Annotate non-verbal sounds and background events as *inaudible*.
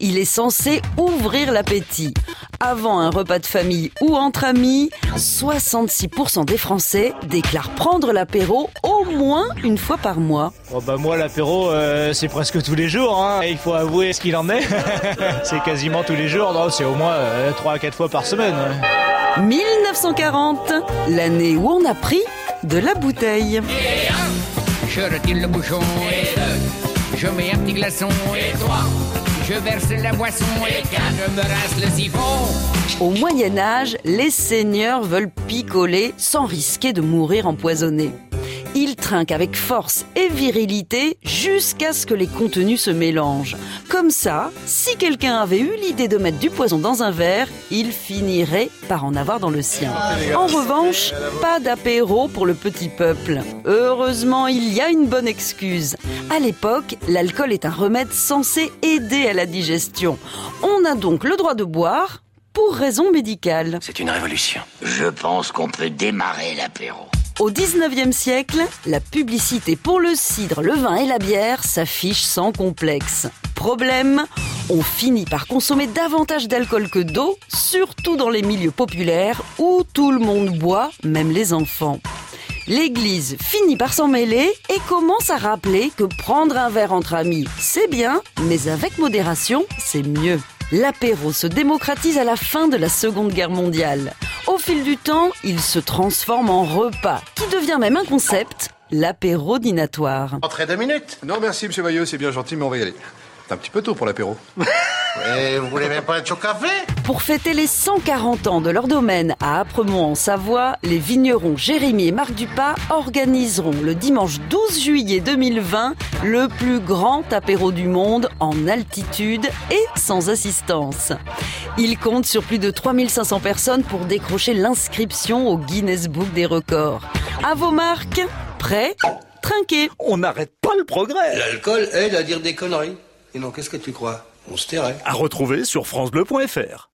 Il est censé ouvrir l'appétit. Avant un repas de famille ou entre amis, 66% des Français déclarent prendre l'apéro au moins une fois par mois. Oh bah moi l'apéro euh, c'est presque tous les jours, hein. il faut avouer ce qu'il en est. *laughs* c'est quasiment tous les jours, non c'est au moins euh, 3 à 4 fois par semaine. 1940, l'année où on a pris de la bouteille. Je retire le bouchon et deux, je mets un petit glaçon et trois, je verse la boisson et me le siphon. Au Moyen Âge, les seigneurs veulent picoler sans risquer de mourir empoisonnés. Ils trinquent avec force et virilité jusqu'à ce que les contenus se mélangent. Comme ça, si quelqu'un avait eu l'idée de mettre du poison dans un verre, il finirait par en avoir dans le sien. En revanche, pas d'apéro pour le petit peuple. Heureusement, il y a une bonne excuse. À l'époque, l'alcool est un remède censé aider à la digestion. On a donc le droit de boire pour raison médicale. C'est une révolution. Je pense qu'on peut démarrer l'apéro. Au 19e siècle, la publicité pour le cidre, le vin et la bière s'affiche sans complexe. Problème, on finit par consommer davantage d'alcool que d'eau, surtout dans les milieux populaires où tout le monde boit, même les enfants. L'Église finit par s'en mêler et commence à rappeler que prendre un verre entre amis, c'est bien, mais avec modération, c'est mieux. L'apéro se démocratise à la fin de la Seconde Guerre mondiale. Au fil du temps, il se transforme en repas, qui devient même un concept, l'apéro dînatoire. Entrez deux minutes. Non merci monsieur Bayeux, c'est bien gentil mais on va y aller. C'est un petit peu tôt pour l'apéro. *laughs* Et vous voulez même pas être au café? Pour fêter les 140 ans de leur domaine à Apremont en Savoie, les vignerons Jérémy et Marc Dupas organiseront le dimanche 12 juillet 2020 le plus grand apéro du monde en altitude et sans assistance. Ils comptent sur plus de 3500 personnes pour décrocher l'inscription au Guinness Book des records. À vos marques, prêts, trinquez. On n'arrête pas le progrès. L'alcool aide à dire des conneries. Et non, qu'est-ce que tu crois? On se tairait. À retrouver sur francebleu.fr.